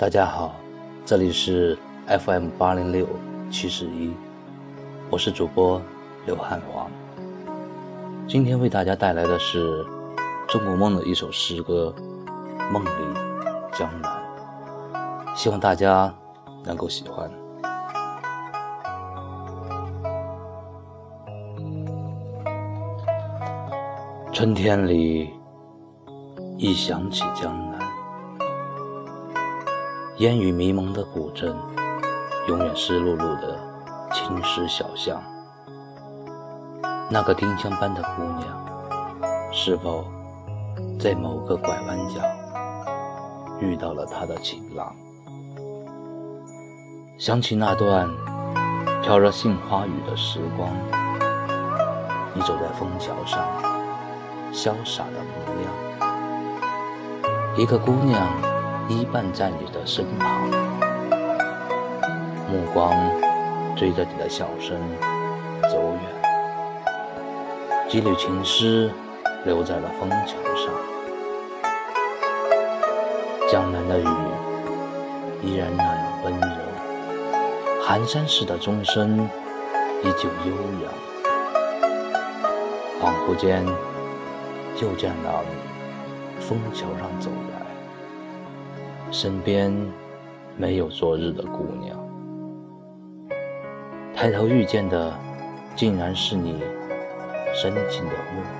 大家好，这里是 FM 八零六七十一，我是主播刘汉华。今天为大家带来的是中国梦的一首诗歌《梦里江南》，希望大家能够喜欢。春天里，一想起江南。烟雨迷蒙的古镇，永远湿漉漉的青石小巷。那个丁香般的姑娘，是否在某个拐弯角遇到了他的情郎？想起那段飘着杏花雨的时光，你走在枫桥上，潇洒的模样。一个姑娘。依伴在你的身旁，目光追着你的笑声走远，几缕情诗留在了枫桥上。江南的雨依然那样温柔，寒山寺的钟声依旧悠扬。恍惚间，又见到你枫桥上走。身边没有昨日的姑娘，抬头遇见的竟然是你深情的目光。